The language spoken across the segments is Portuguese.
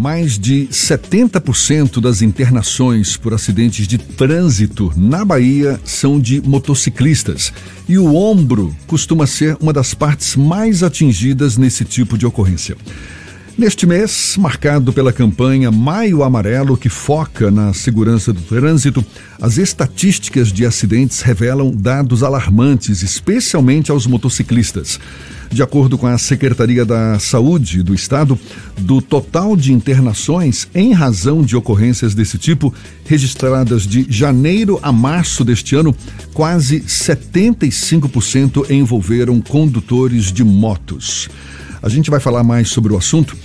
Mais de 70% das internações por acidentes de trânsito na Bahia são de motociclistas. E o ombro costuma ser uma das partes mais atingidas nesse tipo de ocorrência. Neste mês, marcado pela campanha Maio Amarelo, que foca na segurança do trânsito, as estatísticas de acidentes revelam dados alarmantes, especialmente aos motociclistas. De acordo com a Secretaria da Saúde do Estado, do total de internações em razão de ocorrências desse tipo registradas de janeiro a março deste ano, quase 75% envolveram condutores de motos. A gente vai falar mais sobre o assunto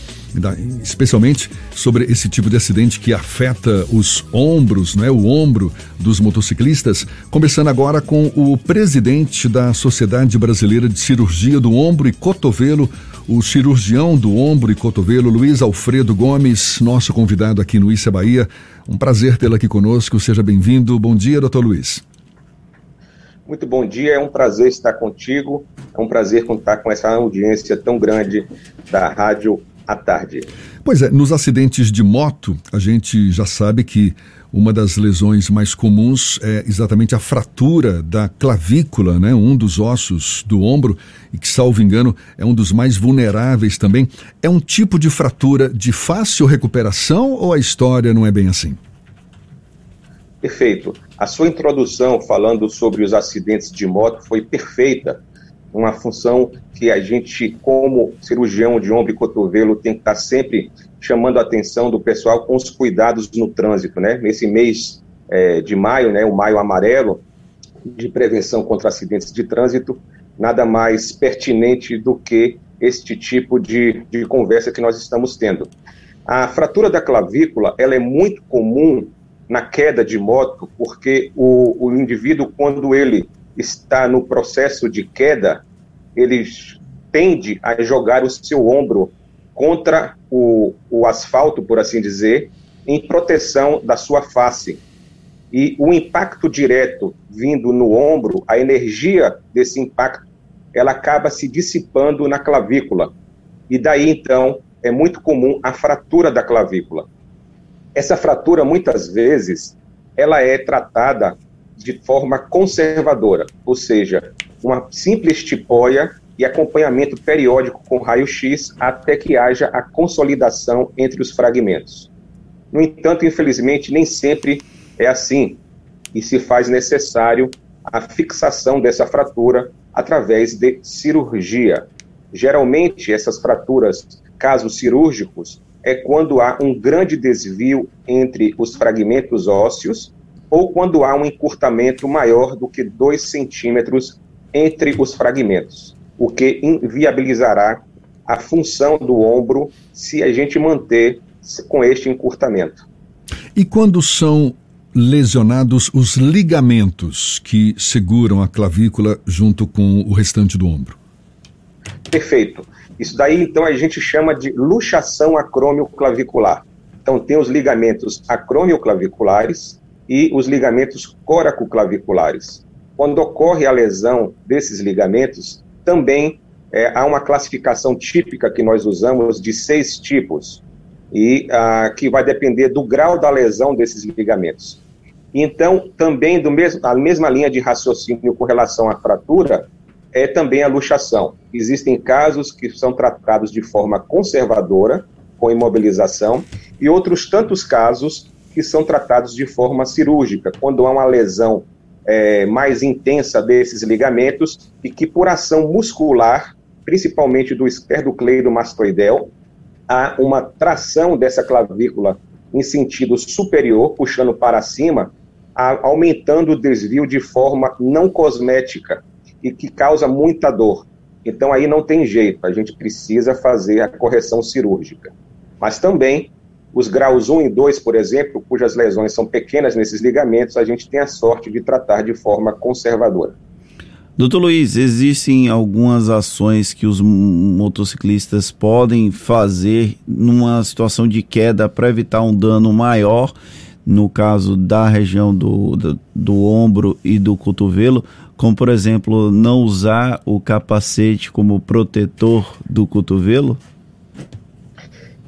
especialmente sobre esse tipo de acidente que afeta os ombros, né, o ombro dos motociclistas. Começando agora com o presidente da Sociedade Brasileira de Cirurgia do Ombro e Cotovelo, o cirurgião do ombro e cotovelo, Luiz Alfredo Gomes, nosso convidado aqui no Issa Bahia. Um prazer tê-lo aqui conosco. Seja bem-vindo. Bom dia, doutor Luiz. Muito bom dia, é um prazer estar contigo, é um prazer contar com essa audiência tão grande da Rádio à Tarde. Pois é, nos acidentes de moto, a gente já sabe que uma das lesões mais comuns é exatamente a fratura da clavícula, né? um dos ossos do ombro, e que, salvo engano, é um dos mais vulneráveis também. É um tipo de fratura de fácil recuperação ou a história não é bem assim? Perfeito. A sua introdução falando sobre os acidentes de moto foi perfeita. Uma função que a gente, como cirurgião de ombro e cotovelo, tem que estar sempre chamando a atenção do pessoal com os cuidados no trânsito, né? Nesse mês é, de maio, né, o maio amarelo, de prevenção contra acidentes de trânsito, nada mais pertinente do que este tipo de, de conversa que nós estamos tendo. A fratura da clavícula, ela é muito comum na queda de moto, porque o, o indivíduo, quando ele está no processo de queda, ele tende a jogar o seu ombro contra o, o asfalto, por assim dizer, em proteção da sua face. E o impacto direto vindo no ombro, a energia desse impacto, ela acaba se dissipando na clavícula. E daí, então, é muito comum a fratura da clavícula. Essa fratura, muitas vezes, ela é tratada de forma conservadora, ou seja, uma simples tipóia e acompanhamento periódico com raio-x até que haja a consolidação entre os fragmentos. No entanto, infelizmente, nem sempre é assim e se faz necessário a fixação dessa fratura através de cirurgia. Geralmente, essas fraturas, casos cirúrgicos, é quando há um grande desvio entre os fragmentos ósseos ou quando há um encurtamento maior do que 2 centímetros entre os fragmentos, o que inviabilizará a função do ombro se a gente manter com este encurtamento. E quando são lesionados os ligamentos que seguram a clavícula junto com o restante do ombro? Perfeito. Isso daí, então, a gente chama de luxação acrômio-clavicular. Então, tem os ligamentos acrômio-claviculares e os ligamentos coraco-claviculares. Quando ocorre a lesão desses ligamentos, também é, há uma classificação típica que nós usamos de seis tipos, e ah, que vai depender do grau da lesão desses ligamentos. Então, também do mesmo, a mesma linha de raciocínio com relação à fratura, é também a luxação. Existem casos que são tratados de forma conservadora, com imobilização, e outros tantos casos que são tratados de forma cirúrgica, quando há uma lesão é, mais intensa desses ligamentos e que, por ação muscular, principalmente do esquerdocleido mastoidel, há uma tração dessa clavícula em sentido superior, puxando para cima, a, aumentando o desvio de forma não cosmética, e que causa muita dor. Então aí não tem jeito, a gente precisa fazer a correção cirúrgica. Mas também os graus 1 e 2, por exemplo, cujas lesões são pequenas nesses ligamentos, a gente tem a sorte de tratar de forma conservadora. Doutor Luiz, existem algumas ações que os motociclistas podem fazer numa situação de queda para evitar um dano maior, no caso da região do, do, do ombro e do cotovelo, como por exemplo não usar o capacete como protetor do cotovelo?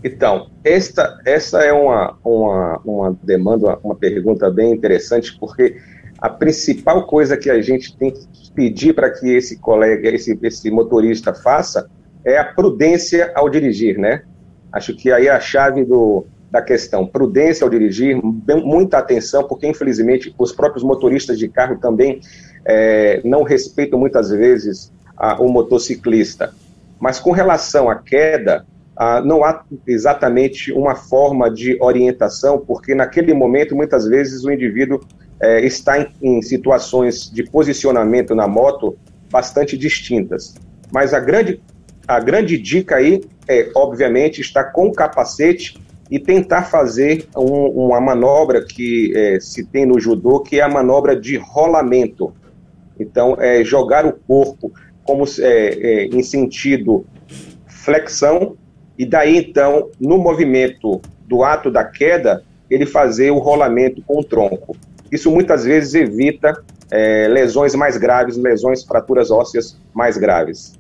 Então, esta, essa é uma, uma, uma demanda, uma pergunta bem interessante, porque a principal coisa que a gente tem que pedir para que esse colega, esse, esse motorista faça é a prudência ao dirigir, né? Acho que aí é a chave do, da questão. Prudência ao dirigir, muita atenção, porque infelizmente os próprios motoristas de carro também é, não respeitam muitas vezes a, o motociclista. Mas com relação à queda, ah, não há exatamente uma forma de orientação, porque naquele momento, muitas vezes, o indivíduo é, está em, em, situações de posicionamento na moto bastante distintas. Mas a grande, a grande dica aí é, obviamente, estar com o capacete e tentar fazer um, uma manobra que é, se tem no judô, que é a manobra de rolamento. Então, é jogar o corpo como é, é, em sentido flexão e daí então, no movimento do ato da queda, ele fazer o rolamento com o tronco. Isso muitas vezes evita é, lesões mais graves, lesões, fraturas ósseas mais graves.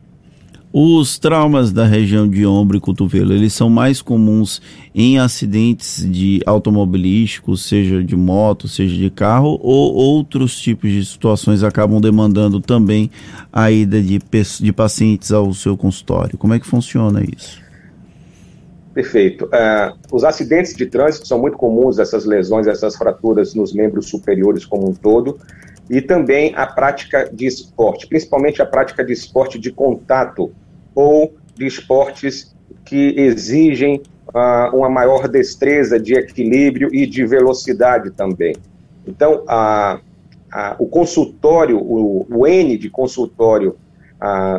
Os traumas da região de ombro e cotovelo, eles são mais comuns em acidentes de automobilísticos, seja de moto, seja de carro, ou outros tipos de situações acabam demandando também a ida de, de pacientes ao seu consultório. Como é que funciona isso? Perfeito. Uh, os acidentes de trânsito são muito comuns, essas lesões, essas fraturas nos membros superiores como um todo, e também a prática de esporte, principalmente a prática de esporte de contato ou de esportes que exigem uh, uma maior destreza de equilíbrio e de velocidade também. Então, o consultório, o, o, N de consultório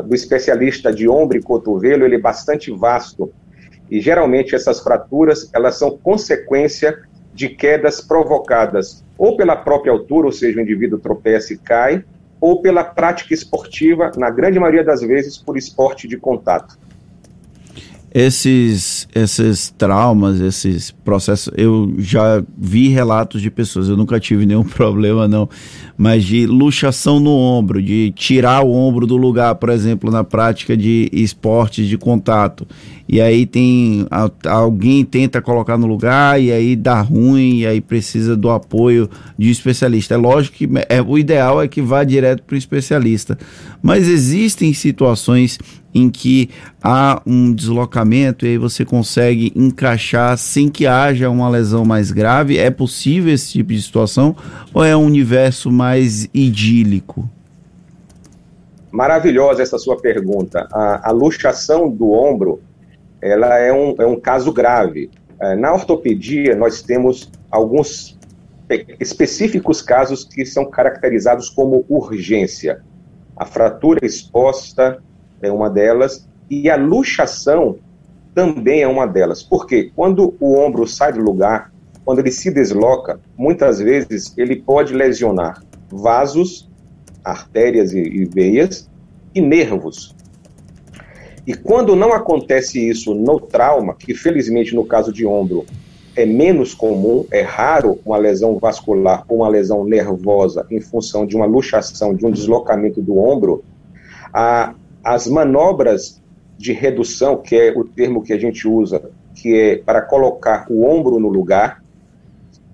do especialista de ombro e cotovelo, ele é bastante vasto e geralmente essas fraturas, elas são consequência de quedas provocadas ou pela própria altura, ou seja, o indivíduo tropeça e cai, ou pela prática esportiva, na grande maioria das vezes por esporte de contato esses esses traumas, esses processos, eu já vi relatos de pessoas, eu nunca tive nenhum problema não, mas de luxação no ombro, de tirar o ombro do lugar, por exemplo, na prática de esportes de contato. E aí tem alguém tenta colocar no lugar e aí dá ruim e aí precisa do apoio de um especialista. É lógico que é, o ideal é que vá direto para o especialista, mas existem situações em que há um deslocamento e aí você consegue encaixar sem que haja uma lesão mais grave? É possível esse tipo de situação ou é um universo mais idílico? Maravilhosa essa sua pergunta. A, a luxação do ombro ela é um, é um caso grave. É, na ortopedia, nós temos alguns específicos casos que são caracterizados como urgência. A fratura exposta, é uma delas, e a luxação também é uma delas. Porque quando o ombro sai do lugar, quando ele se desloca, muitas vezes ele pode lesionar vasos, artérias e, e veias e nervos. E quando não acontece isso no trauma, que felizmente no caso de ombro é menos comum, é raro uma lesão vascular ou uma lesão nervosa em função de uma luxação, de um deslocamento do ombro, a, as manobras de redução, que é o termo que a gente usa, que é para colocar o ombro no lugar,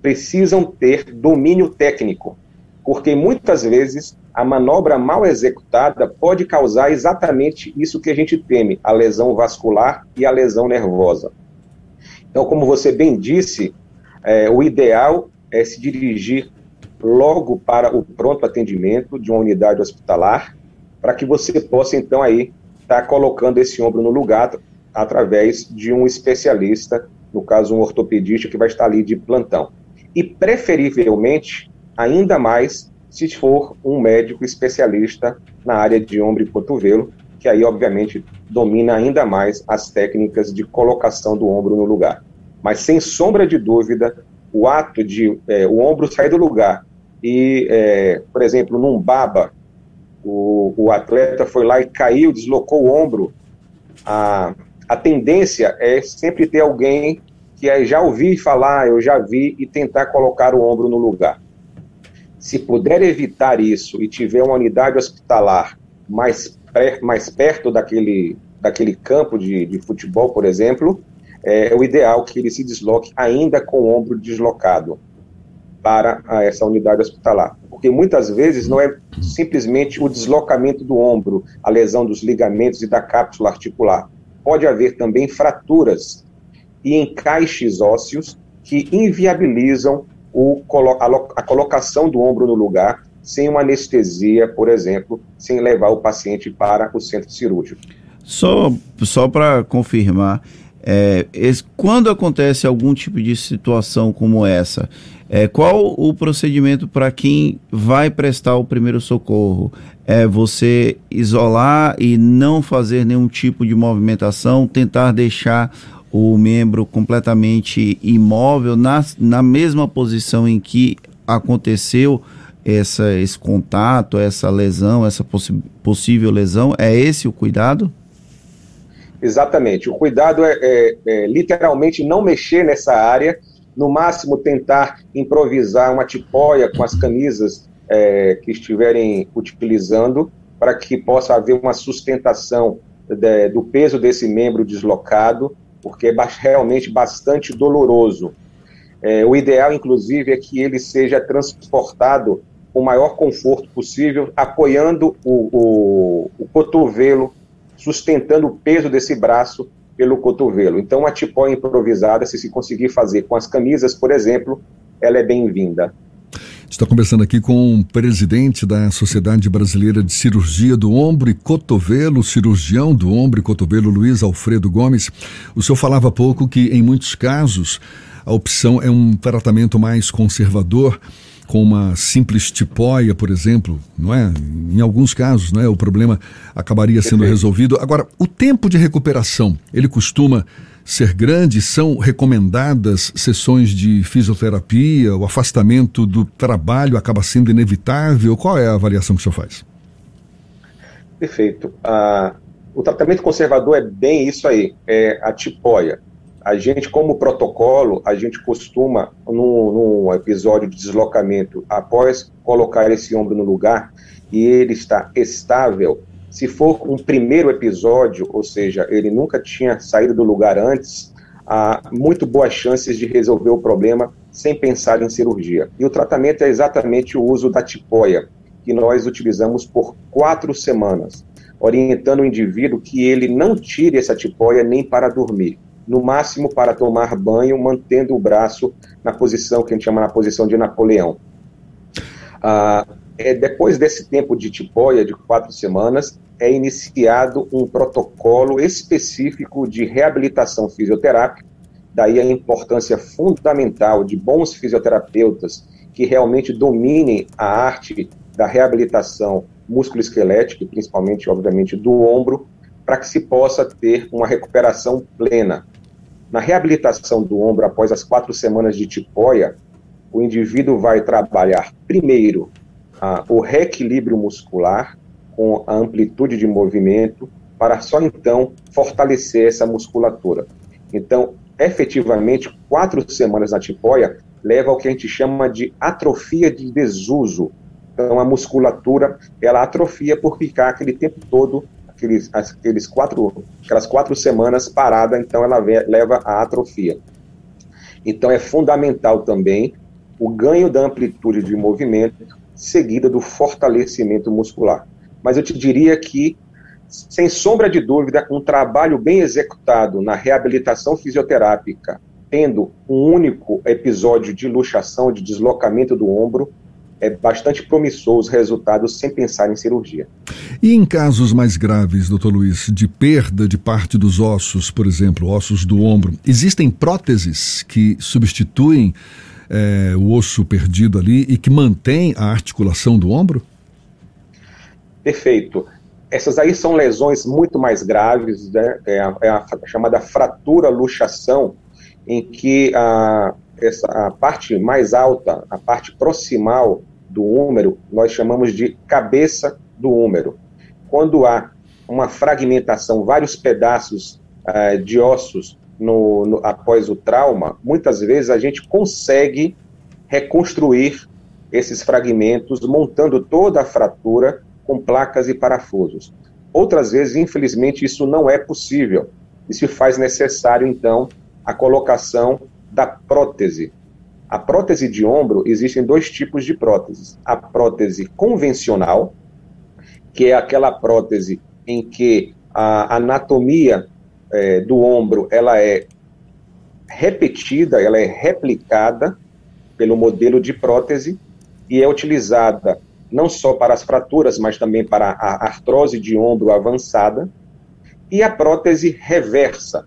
precisam ter domínio técnico, porque muitas vezes a manobra mal executada pode causar exatamente isso que a gente teme, a lesão vascular e a lesão nervosa. Então, como você bem disse, é, o ideal é se dirigir logo para o pronto atendimento de uma unidade hospitalar para que você possa, então, aí, estar tá colocando esse ombro no lugar através de um especialista, no caso, um ortopedista que vai estar ali de plantão. E, preferivelmente, ainda mais se for um médico especialista na área de ombro e cotovelo, que aí, obviamente, domina ainda mais as técnicas de colocação do ombro no lugar. Mas, sem sombra de dúvida, o ato de é, o ombro sair do lugar e, é, por exemplo, num baba, o, o atleta foi lá e caiu, deslocou o ombro, a, a tendência é sempre ter alguém que é, já ouvi falar, eu já vi, e tentar colocar o ombro no lugar. Se puder evitar isso e tiver uma unidade hospitalar mais, mais perto daquele, daquele campo de, de futebol, por exemplo, é o ideal que ele se desloque ainda com o ombro deslocado para essa unidade hospitalar. Porque muitas vezes não é simplesmente o deslocamento do ombro, a lesão dos ligamentos e da cápsula articular. Pode haver também fraturas e encaixes ósseos que inviabilizam o, a, colocação do ombro no lugar sem uma anestesia, por exemplo, sem levar o paciente para o centro cirúrgico. Só, só para confirmar, é, esse, quando acontece algum tipo de situação como essa, é, qual o procedimento para quem vai prestar o primeiro socorro? É você isolar e não fazer nenhum tipo de movimentação, tentar deixar o membro completamente imóvel na, na mesma posição em que aconteceu essa, esse contato, essa lesão, essa possível lesão? É esse o cuidado? Exatamente. O cuidado é, é, é, literalmente não mexer nessa área, no máximo tentar improvisar uma tipóia com as camisas é, que estiverem utilizando, para que possa haver uma sustentação de, do peso desse membro deslocado, porque é realmente bastante doloroso. É, o ideal, inclusive, é que ele seja transportado com o maior conforto possível, apoiando o, o, o cotovelo sustentando o peso desse braço pelo cotovelo. Então, a tipóia improvisada, se se conseguir fazer com as camisas, por exemplo, ela é bem-vinda. Está conversando aqui com o presidente da Sociedade Brasileira de Cirurgia do Ombro e Cotovelo, cirurgião do ombro e cotovelo, Luiz Alfredo Gomes. O senhor falava há pouco que, em muitos casos, a opção é um tratamento mais conservador com uma simples tipóia, por exemplo, não é? Em alguns casos, não é? O problema acabaria sendo resolvido. Agora, o tempo de recuperação, ele costuma ser grande? São recomendadas sessões de fisioterapia? O afastamento do trabalho acaba sendo inevitável? Qual é a avaliação que o senhor faz? Perfeito. Ah, o tratamento conservador é bem isso aí, é a tipóia a gente, como protocolo, a gente costuma, num, num, episódio de deslocamento, após colocar esse ombro no lugar e ele está estável, se for um primeiro episódio, ou seja, ele nunca tinha saído do lugar antes, há muito boas chances de resolver o problema sem pensar em cirurgia. E o tratamento é exatamente o uso da tipóia, que nós utilizamos por quatro semanas, orientando o indivíduo que ele não tire essa tipóia nem para dormir no máximo para tomar banho, mantendo o braço na posição que a gente chama na posição de Napoleão. Ah, é, depois desse tempo de tipóia, de quatro semanas, é iniciado um protocolo específico de reabilitação fisioterápica, daí a importância fundamental de bons fisioterapeutas que realmente dominem a arte da reabilitação musculoesquelética, principalmente, obviamente, do ombro, para que se possa ter uma recuperação plena. Na reabilitação do ombro após as quatro semanas de tipóia, o indivíduo vai trabalhar primeiro ah, o reequilíbrio muscular com a amplitude de movimento, para só então fortalecer essa musculatura. Então, efetivamente, quatro semanas na tipóia leva ao que a gente chama de atrofia de desuso. Então, a musculatura ela atrofia por ficar aquele tempo todo aqueles, aqueles quatro, aquelas quatro semanas parada, então ela leva à atrofia. Então é fundamental também o ganho da amplitude de movimento seguida do fortalecimento muscular. Mas eu te diria que, sem sombra de dúvida, um trabalho bem executado na reabilitação fisioterápica, tendo um único episódio de luxação, de deslocamento do ombro, é bastante promissor os resultados sem pensar em cirurgia. E em casos mais graves, doutor Luiz, de perda de parte dos ossos, por exemplo, ossos do ombro, existem próteses que substituem é, o osso perdido ali e que mantêm a articulação do ombro? Perfeito. Essas aí são lesões muito mais graves, né? é, a, é a chamada fratura luxação, em que a, essa, a parte mais alta, a parte proximal do húmero, nós chamamos de cabeça do húmero. Quando há uma fragmentação, vários pedaços uh, de ossos no, no, após o trauma, muitas vezes a gente consegue reconstruir esses fragmentos, montando toda a fratura com placas e parafusos. Outras vezes, infelizmente, isso não é possível e se faz necessário, então, a colocação da prótese. A prótese de ombro, existem dois tipos de próteses. A prótese convencional, que é aquela prótese em que a anatomia é, do ombro ela é repetida, ela é replicada pelo modelo de prótese e é utilizada não só para as fraturas, mas também para a artrose de ombro avançada, e a prótese reversa,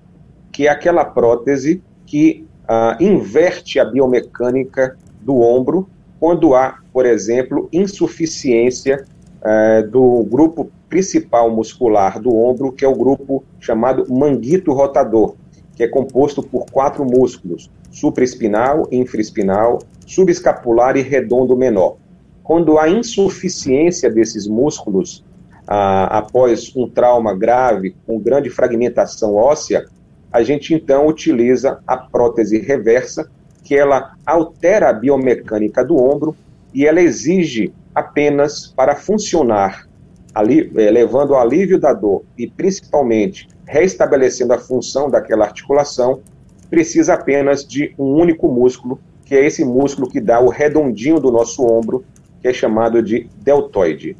que é aquela prótese que uh, inverte a biomecânica do ombro quando há, por exemplo, insuficiência uh, do grupo principal muscular do ombro, que é o grupo chamado manguito rotador, que é composto por quatro músculos: supraespinal, infraespinal, subescapular e redondo menor. Quando há insuficiência desses músculos ah, após um trauma grave, com grande fragmentação óssea, a gente então utiliza a prótese reversa, que ela altera a biomecânica do ombro e ela exige apenas para funcionar, ali, eh, levando ao alívio da dor e principalmente restabelecendo a função daquela articulação, precisa apenas de um único músculo, que é esse músculo que dá o redondinho do nosso ombro, que é chamado de deltoide.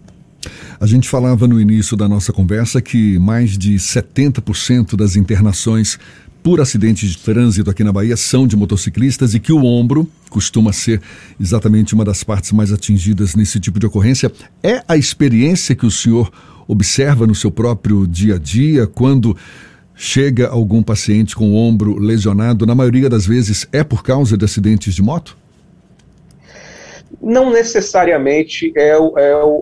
A gente falava no início da nossa conversa que mais de 70% das internações por acidentes de trânsito aqui na Bahia são de motociclistas e que o ombro costuma ser exatamente uma das partes mais atingidas nesse tipo de ocorrência. É a experiência que o senhor observa no seu próprio dia a dia quando chega algum paciente com o ombro lesionado? Na maioria das vezes é por causa de acidentes de moto? Não necessariamente é, é,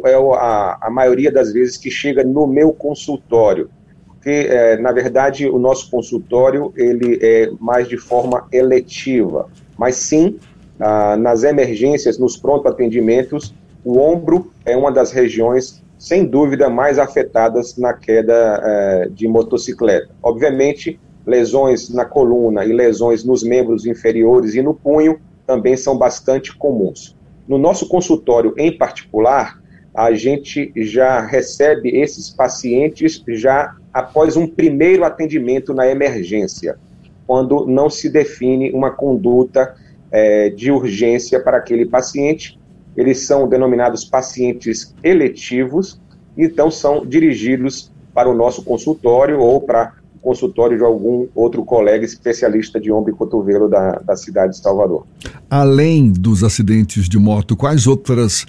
é a, a maioria das vezes que chega no meu consultório, porque, é, na verdade, o nosso consultório ele é mais de forma eletiva, mas sim, ah, nas emergências, nos pronto atendimentos, o ombro é uma das regiões, sem dúvida, mais afetadas na queda é, de motocicleta. Obviamente, lesões na coluna e lesões nos membros inferiores e no punho também são bastante comuns. No nosso consultório em particular, a gente já recebe esses pacientes já após um primeiro atendimento na emergência, quando não se define uma conduta é, de urgência para aquele paciente. Eles são denominados pacientes eletivos, então são dirigidos para o nosso consultório ou para consultório de algum outro colega especialista de ombro e cotovelo da, da cidade de Salvador. Além dos acidentes de moto, quais outras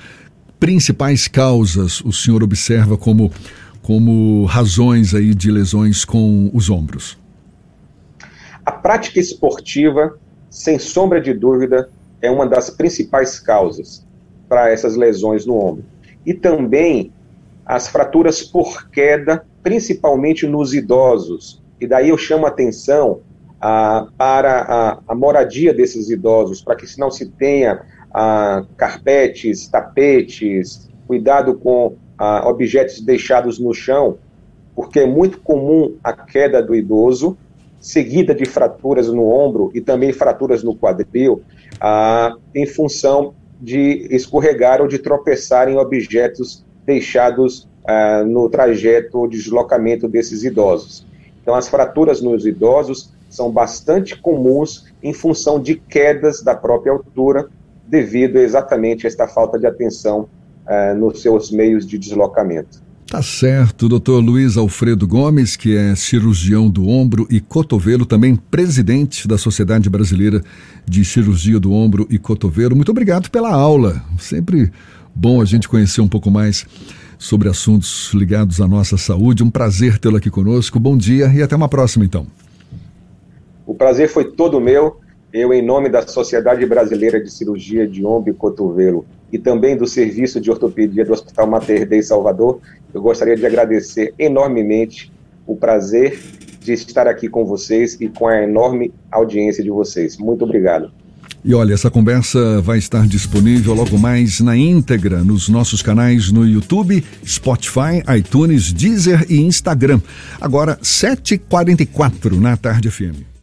principais causas o senhor observa como, como razões aí de lesões com os ombros? A prática esportiva, sem sombra de dúvida, é uma das principais causas para essas lesões no ombro. E também as fraturas por queda, principalmente nos idosos, e daí eu chamo a atenção ah, para a, a, moradia desses idosos, para que se não se tenha ah, carpetes, tapetes, cuidado com ah, objetos deixados no chão, porque é muito comum a queda do idoso, seguida de fraturas no ombro e também fraturas no quadril, ah, em função de escorregar ou de tropeçar em objetos deixados ah, no trajeto ou deslocamento desses idosos. Então, as fraturas nos idosos são bastante comuns em função de quedas da própria altura, devido exatamente a esta falta de atenção uh, nos seus meios de deslocamento. Tá certo, doutor Luiz Alfredo Gomes, que é cirurgião do ombro e cotovelo, também presidente da Sociedade Brasileira de Cirurgia do Ombro e Cotovelo. Muito obrigado pela aula. Sempre bom a gente conhecer um pouco mais sobre assuntos ligados à nossa saúde. Um prazer tê-lo aqui conosco. Bom dia e até uma próxima, então. O prazer foi todo meu. Eu, em nome da Sociedade Brasileira de Cirurgia de Ombro e Cotovelo e também do Serviço de Ortopedia do Hospital Mater Dei Salvador, eu gostaria de agradecer enormemente o prazer de estar aqui com vocês e com a enorme audiência de vocês. Muito obrigado. E olha, essa conversa vai estar disponível logo mais na íntegra nos nossos canais no YouTube, Spotify, iTunes, Deezer e Instagram. Agora, 7h44 na Tarde FM.